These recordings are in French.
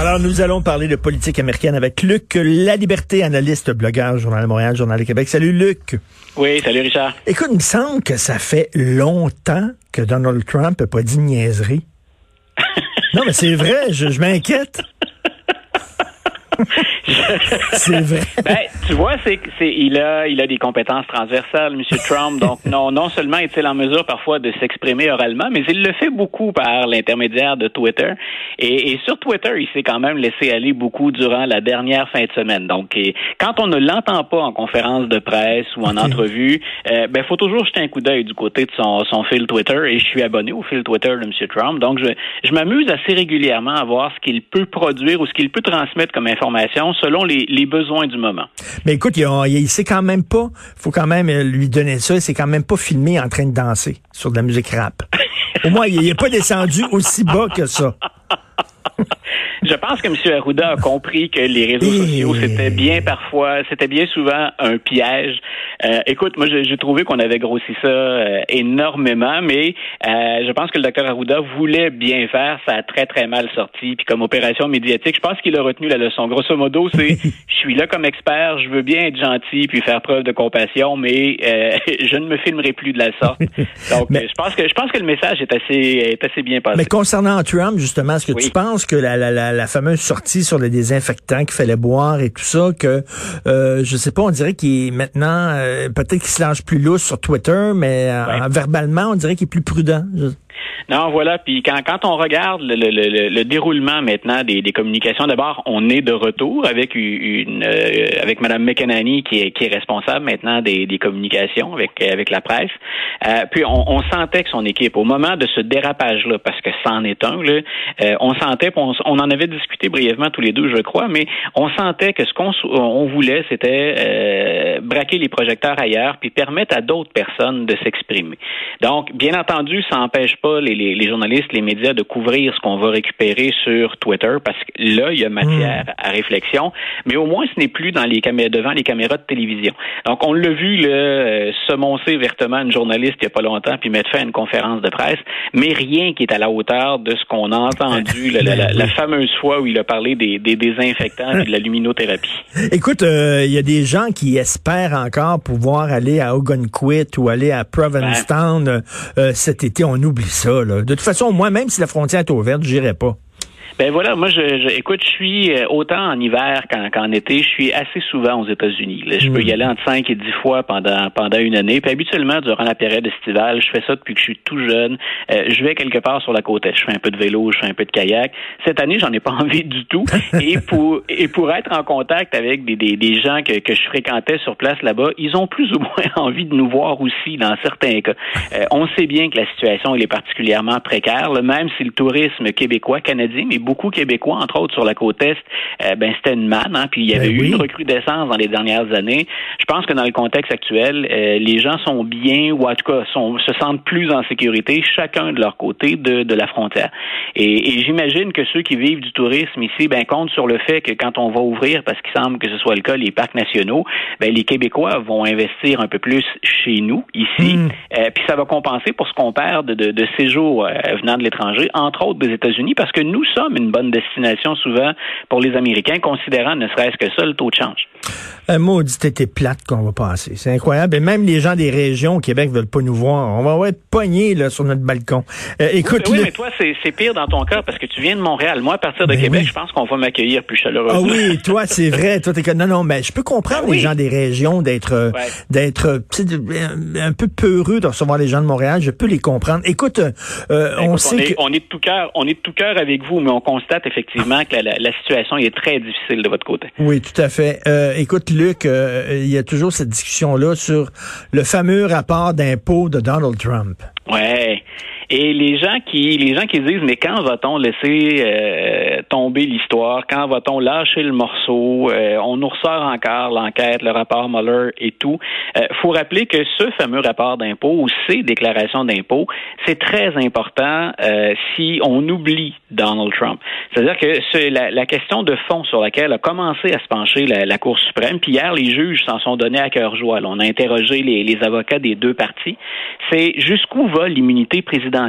Alors, nous allons parler de politique américaine avec Luc La Liberté, analyste, blogueur, Journal de Montréal, Journal de Québec. Salut, Luc. Oui, salut, Richard. Écoute, il me semble que ça fait longtemps que Donald Trump n'a pas dit niaiserie. non, mais c'est vrai, je, je m'inquiète. c'est vrai. Ben, tu vois, c'est c'est il a il a des compétences transversales, M. Trump. Donc non non seulement est-il en mesure parfois de s'exprimer oralement, mais il le fait beaucoup par l'intermédiaire de Twitter. Et, et, sur Twitter, il s'est quand même laissé aller beaucoup durant la dernière fin de semaine. Donc et, quand on ne l'entend pas en conférence de presse ou en entrevue, euh, ben faut toujours jeter un coup d'œil du côté de son son fil Twitter. Et je suis abonné au fil Twitter de M. Trump. Donc je je m'amuse assez régulièrement à voir ce qu'il peut produire ou ce qu'il peut transmettre comme information selon les, besoins du moment. Mais écoute, il, il sait quand même pas, faut quand même lui donner ça, il s'est quand même pas filmé en train de danser sur de la musique rap. Au moins, il n'est pas descendu aussi bas que ça. Je pense que M. Arruda a compris que les réseaux sociaux, c'était bien parfois, c'était bien souvent un piège. Euh, écoute, moi, j'ai trouvé qu'on avait grossi ça euh, énormément, mais euh, je pense que le docteur Arruda voulait bien faire. Ça a très, très mal sorti. Puis comme opération médiatique, je pense qu'il a retenu la leçon. Grosso modo, c'est je suis là comme expert, je veux bien être gentil puis faire preuve de compassion, mais euh, je ne me filmerai plus de la sorte. Donc, mais, je pense que je pense que le message est assez, est assez bien passé. Mais concernant Trump, justement, est-ce que oui. tu penses que la, la, la, la, fameuse sortie sur les désinfectants qu'il fallait boire et tout ça, que euh, je sais pas, on dirait qu'il est maintenant euh, peut-être qu'il se lance plus lousse sur Twitter, mais ouais. verbalement, on dirait qu'il est plus prudent. Je... Non, voilà. Puis quand, quand on regarde le, le, le déroulement maintenant des, des communications, d'abord, on est de retour avec une euh, avec Mme McEnany qui est, qui est responsable maintenant des, des communications avec avec la presse. Euh, puis on, on, sentait que son équipe, au moment de ce dérapage-là, parce que c'en est un, là, euh, on sentait, on, on, en avait discuté brièvement tous les deux, je crois, mais on sentait que ce qu'on on voulait, c'était euh, braquer les projecteurs ailleurs, puis permettre à d'autres personnes de s'exprimer. Donc, bien entendu, ça n'empêche pas les, les, les, journalistes, les médias de couvrir ce qu'on va récupérer sur Twitter parce que là, il y a matière mmh. à réflexion. Mais au moins, ce n'est plus dans les caméras, devant les caméras de télévision. Donc, on l'a vu là, euh, semoncer vertement une journaliste il n'y a pas longtemps puis mettre fin à une conférence de presse, mais rien qui est à la hauteur de ce qu'on a entendu la, la, la, la, fameuse fois où il a parlé des, des désinfectants et de la luminothérapie. Écoute, il euh, y a des gens qui espèrent encore pouvoir aller à Ogunquit ou aller à Provincetown ouais. euh, cet été. On oublie De toute façon, moi, même si la frontière est ouverte, j'irai pas. Ben voilà, moi, je, je, écoute, je suis euh, autant en hiver qu'en, qu'en été, je suis assez souvent aux États-Unis. Là. Je peux y aller entre 5 et 10 fois pendant pendant une année. Puis habituellement, durant la période estivale, je fais ça depuis que je suis tout jeune. Euh, je vais quelque part sur la côte est. Je fais un peu de vélo, je fais un peu de kayak. Cette année, j'en ai pas envie du tout. et pour et pour être en contact avec des, des, des gens que, que je fréquentais sur place là-bas, ils ont plus ou moins envie de nous voir aussi dans certains cas. Euh, on sait bien que la situation elle est particulièrement précaire, là, même si le tourisme québécois, canadien, mais beaucoup québécois, entre autres sur la côte est, euh, ben c'était une manne, hein, puis il y avait ben eu oui. une recrudescence dans les dernières années. Je pense que dans le contexte actuel, euh, les gens sont bien, ou en tout cas sont, se sentent plus en sécurité, chacun de leur côté de, de la frontière. Et, et j'imagine que ceux qui vivent du tourisme ici, ben comptent sur le fait que quand on va ouvrir, parce qu'il semble que ce soit le cas, les parcs nationaux, ben les Québécois vont investir un peu plus chez nous, ici, mm. euh, puis ça va compenser pour ce qu'on perd de, de, de séjours venant de l'étranger, entre autres des États-Unis, parce que nous sommes une bonne destination souvent pour les Américains, considérant ne serait-ce que ça le taux de change. Un maudit été plate qu'on va passer. C'est incroyable. Et même les gens des régions au Québec veulent pas nous voir. On va être pognés là, sur notre balcon. Euh, écoute, oui, le... mais toi, c'est pire dans ton cas parce que tu viens de Montréal. Moi, à partir de ben Québec, oui. je pense qu'on va m'accueillir plus chaleureusement. Ah oui, toi, c'est vrai. toi, t'es non, non, mais je peux comprendre ben oui. les gens des régions d'être ouais. d'être un peu peureux de recevoir les gens de Montréal. Je peux les comprendre. Écoute, euh, ben, on écoute, sait on est, que... on est de tout cœur, on est de tout cœur avec vous, mais on constate effectivement que la, la, la, situation est très difficile de votre côté. Oui, tout à fait. Euh, écoute, Luc, euh, il y a toujours cette discussion-là sur le fameux rapport d'impôt de Donald Trump. Ouais. Et les gens qui les gens qui disent mais quand va-t-on laisser euh, tomber l'histoire? Quand va-t-on lâcher le morceau? Euh, on nous ressort encore l'enquête, le rapport Mueller et tout. Euh, faut rappeler que ce fameux rapport d'impôt ou ces déclarations d'impôt, c'est très important euh, si on oublie Donald Trump. C'est-à-dire que c'est la, la, question de fond sur laquelle a commencé à se pencher la, la Cour suprême, puis hier, les juges s'en sont donnés à cœur joie. on a interrogé les, les avocats des deux parties. C'est jusqu'où va l'immunité présidentielle.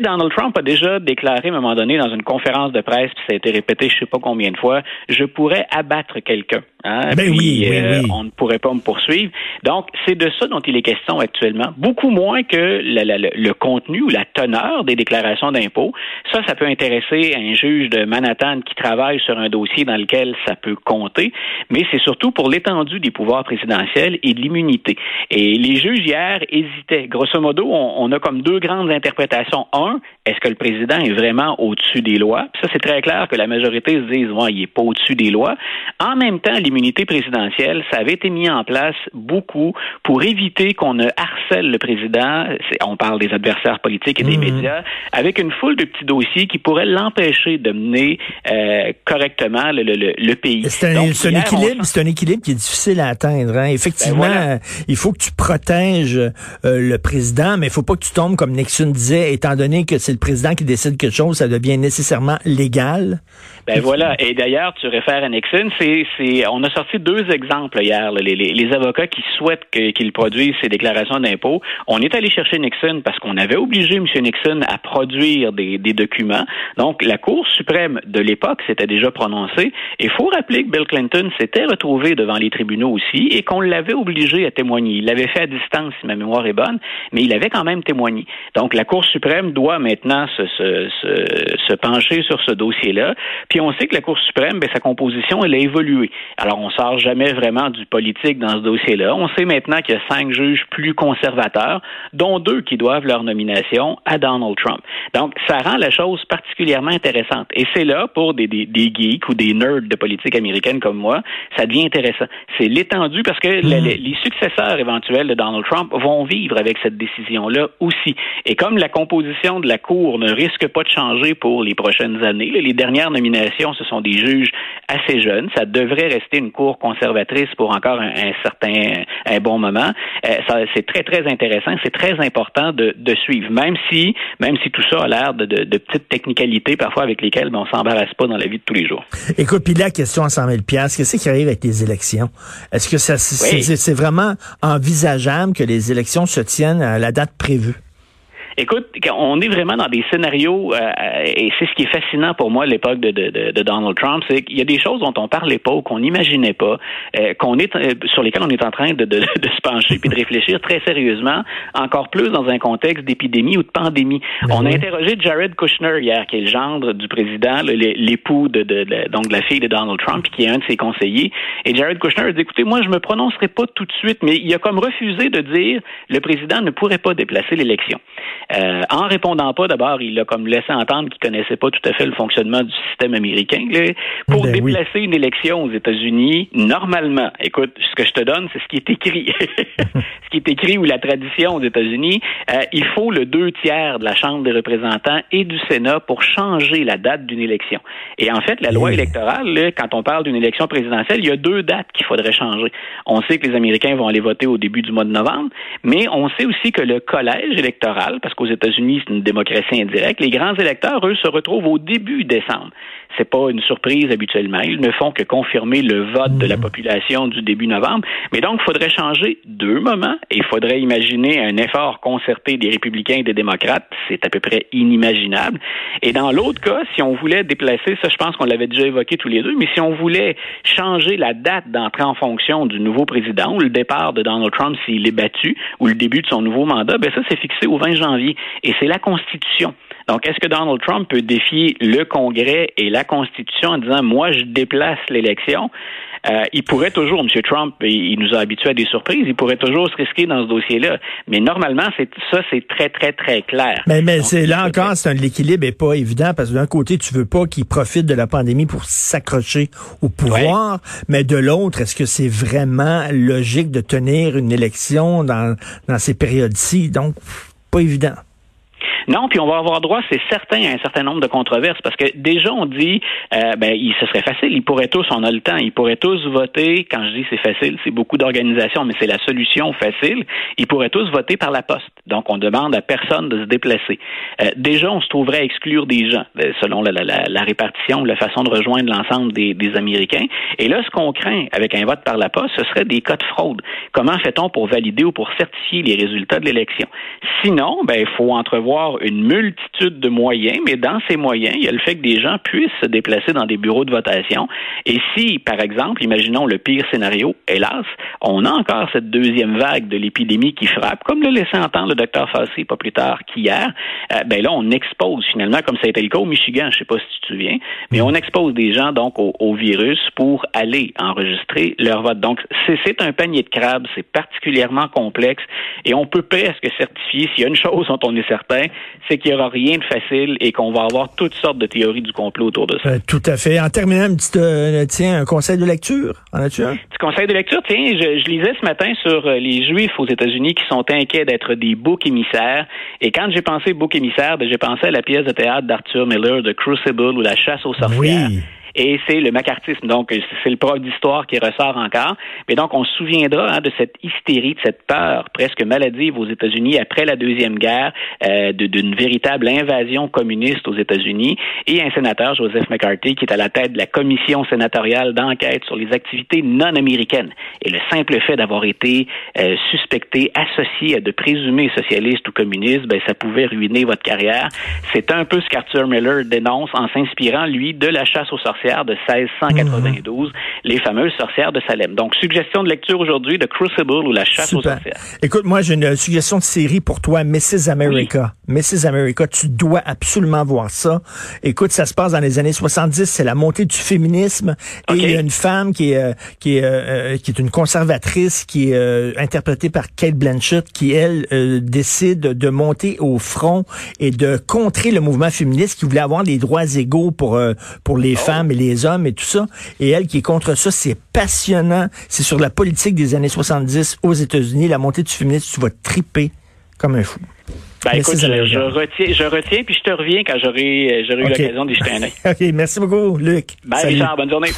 Donald Trump a déjà déclaré à un moment donné dans une conférence de presse, puis ça a été répété je sais pas combien de fois, je pourrais abattre quelqu'un. Hein, ben oui, euh, on ne pourrait pas me poursuivre. Donc, c'est de ça dont il est question actuellement, beaucoup moins que le, contenu ou la teneur des déclarations d'impôts. Ça, ça peut intéresser un juge de Manhattan qui travaille sur un dossier dans lequel ça peut compter, mais c'est surtout pour l'étendue des pouvoirs présidentiels et de l'immunité. Et les juges hier hésitaient. Grosso modo, on, a comme deux grandes interprétations. Un, est-ce que le président est vraiment au-dessus des lois? ça, c'est très clair que la majorité se dise, ouais, il n'est pas au-dessus des lois. En même temps, l'immunité présidentielle, ça avait été mis en place beaucoup pour éviter qu'on ne harcèle le président. On parle des adversaires politiques et des mhm. médias avec une foule de petits dossiers qui pourraient l'empêcher de mener euh, correctement le, pays. C'est un, équilibre, c'est un équilibre qui est difficile à atteindre. Hein. Effectivement, ben il faut que tu protèges euh, le président, mais il faut pas que tu tombes comme Nixon disait, étant donné que c'est le président qui décide quelque chose, ça devient nécessairement légal. Ben voilà. Et d'ailleurs, tu réfères à Nixon. C'est, c'est, on a sorti deux exemples hier. Les, avocats qui souhaitent qu'il produise ces déclarations d'impôts. On est allé chercher Nixon parce qu'on avait obligé M. Nixon à produire des, documents. Donc, la Cour suprême de l'époque s'était déjà prononcée. Et faut rappeler que Bill Clinton s'était retrouvé devant les tribunaux aussi et qu'on l'avait obligé à témoigner. Il l'avait fait à distance, si ma mémoire est bonne, mais il avait quand même témoigné. Donc, la Cour suprême doit maintenant se, pencher sur ce dossier-là. On sait que la Cour suprême, ben, sa composition, elle a évolué. Alors, on sort jamais vraiment du politique dans ce dossier-là. On sait maintenant qu'il y a cinq juges plus conservateurs, dont deux qui doivent leur nomination à Donald Trump. Donc, ça rend la chose particulièrement intéressante. Et c'est là, pour des, des, des, geeks ou des nerds de politique américaine comme moi, ça devient intéressant. C'est l'étendue parce que hmm. les, les successeurs éventuels de Donald Trump vont vivre avec cette décision-là aussi. Et comme la composition de la Cour ne risque pas de changer pour les prochaines années, les dernières nominations ce sont des juges assez jeunes. Ça devrait rester une cour conservatrice pour encore un, certain, un bon moment. Euh, c'est très, très intéressant. C'est très important de, suivre, même si, même si tout ça a l'air de, petites technicalités parfois avec lesquelles ben, on s'embarrasse pas dans la vie de tous les jours. Écoute, puis la question à 100 000 qu'est-ce qui arrive avec les élections? Est-ce que ça, c'est vraiment envisageable que les élections se tiennent à la date prévue? Écoute, on est vraiment dans des scénarios, euh, et c'est ce qui est fascinant pour moi à l'époque de, de, de, Donald Trump, c'est qu'il y a des choses dont on parlait pas, qu'on n'imaginait pas, euh, qu'on est euh, sur lesquelles on est en train de, de, de se pencher puis de réfléchir très sérieusement, encore plus dans un contexte d'épidémie ou de pandémie. Ben on a interrogé Jared Kushner hier, qui est le gendre du président, l'époux de, de, donc de la fille de Donald Trump, qui est un de ses conseillers. Et Jared Kushner a dit, écoutez, moi je me prononcerai pas tout de suite, mais il a comme refusé de dire le président ne pourrait pas déplacer l'élection. Euh, en répondant pas, d'abord, il a comme laissé entendre qu'il connaissait pas tout à fait le fonctionnement du système américain. Pour ben déplacer une élection aux États-Unis, normalement, écoute, ce que je te donne, c'est ce qui est écrit. ce qui est écrit ou la tradition aux États-Unis, euh, il faut le deux tiers de la Chambre des représentants et du Sénat pour changer la date d'une élection. Et en fait, la loi électorale, quand on parle d'une élection présidentielle, il y a deux dates qu'il faudrait changer. On sait que les Américains vont aller voter au début du mois de novembre, mais on sait aussi que le collège électoral, parce qu'aux États-Unis, c'est une démocratie indirecte. Les grands électeurs, eux, se retrouvent au début décembre. C'est pas une surprise habituellement. Ils ne font que confirmer le vote de la mmh. population du début novembre. Mais donc, il faudrait changer deux moments et il faudrait imaginer un effort concerté des républicains et des démocrates. C'est à peu près inimaginable. Et dans l'autre cas, si on voulait déplacer, ça je pense qu'on l'avait déjà évoqué tous les deux, mais si on voulait changer la date d'entrée en fonction du nouveau président ou le départ de Donald Trump s'il est battu ou le début de son nouveau mandat, ben ça c'est fixé au 20 janvier. Et c'est la Constitution. Donc, est-ce que Donald Trump peut défier le Congrès et la Constitution en disant, moi, je déplace l'élection? Euh, il pourrait toujours, M. Trump, il nous a habitués à des surprises, il pourrait toujours se risquer dans ce dossier-là. Mais normalement, c'est ça, c'est très, très, très clair. Mais, mais c'est là encore, c'est un l'équilibre est pas évident parce que d'un côté, tu veux pas qu'il profite de la pandémie pour s'accrocher au pouvoir, mais de l'autre, est-ce que c'est vraiment logique de tenir une élection dans, dans ces périodes-ci? Donc, pas évident. Non, puis on va avoir droit, c'est certain, à un certain nombre de controverses, parce que déjà on dit, euh, ben, il, ce serait facile, ils pourraient tous, on a le temps, ils pourraient tous voter. Quand je dis c'est facile, c'est beaucoup d'organisations, mais c'est la solution facile. Ils pourraient tous voter par la poste. Donc on demande à personne de se déplacer. Euh, déjà, on se trouverait à exclure des gens, euh, selon la, la, la, la répartition, la façon de rejoindre l'ensemble des, des Américains. Et là, ce qu'on craint avec un vote par la poste, ce serait des cas de fraude. Comment fait-on pour valider ou pour certifier les résultats de l'élection? Sinon, ben, il faut entrevoir une multitude de moyens, mais dans ces moyens, il y a le fait que des gens puissent se déplacer dans des bureaux de votation. Et si, par exemple, imaginons le pire scénario, hélas, on a encore cette deuxième vague de l'épidémie qui frappe, comme le laissait entendre le docteur Fassi pas plus tard qu'hier, euh, ben là, on expose finalement, comme ça a été le cas au Michigan, je sais pas si tu te souviens, mais on expose des gens donc au, au virus pour aller enregistrer leur vote. Donc, c'est un panier de crabes, c'est particulièrement complexe et on peut presque certifier, s'il y a une chose dont on est certain, c'est qu'il n'y aura rien de facile et qu'on va avoir toutes sortes de théories du complot autour de ça. Euh, tout à fait. En terminant, un petit, euh, tiens, un conseil de lecture. En as-tu un? Petit conseil de lecture, tiens, je, je lisais ce matin sur euh, les Juifs aux États-Unis qui sont inquiets d'être des boucs émissaires. Et quand j'ai pensé bouc émissaire, ben, j'ai pensé à la pièce de théâtre d'Arthur Miller, The Crucible ou La chasse aux sorcières. Oui et c'est le macartisme. Donc, c'est le prof d'histoire qui ressort encore. Mais donc, on se souviendra hein, de cette hystérie, de cette peur presque maladive aux États-Unis après la Deuxième Guerre, euh, d'une véritable invasion communiste aux États-Unis, et un sénateur, Joseph McCarthy, qui est à la tête de la commission sénatoriale d'enquête sur les activités non américaines. Et le simple fait d'avoir été euh, suspecté, associé à de présumés socialistes ou communistes, ben, ça pouvait ruiner votre carrière. C'est un peu ce qu'Arthur Miller dénonce en s'inspirant, lui, de la chasse aux sorcières de 1692, les fameuses sorcières de Salem. Donc, suggestion de lecture aujourd'hui de Crucible ou La chasse aux sorcières. Écoute, moi, j'ai une suggestion de série pour toi, Mrs. America. Mrs. America, tu dois absolument voir ça. Écoute, ça se passe dans les années 70, c'est la montée du féminisme et il y a une femme qui est euh, qui est euh, qui est une conservatrice qui est euh, interprétée par Kate Blanchett qui elle décide de monter au front et de contrer le mouvement féministe qui voulait avoir des droits égaux pour pour les oh. femmes les hommes et tout ça. Et elle qui est contre ça, c'est passionnant. C'est sur la politique des années 70 aux États-Unis, la montée du féminisme, tu vas triper comme un fou. Ben, écoute, je, retiens, je retiens, puis je te reviens quand j'aurai, eu l'occasion d'y jeter un œil. OK, merci beaucoup, Luc. Bye, Richard, bonne journée.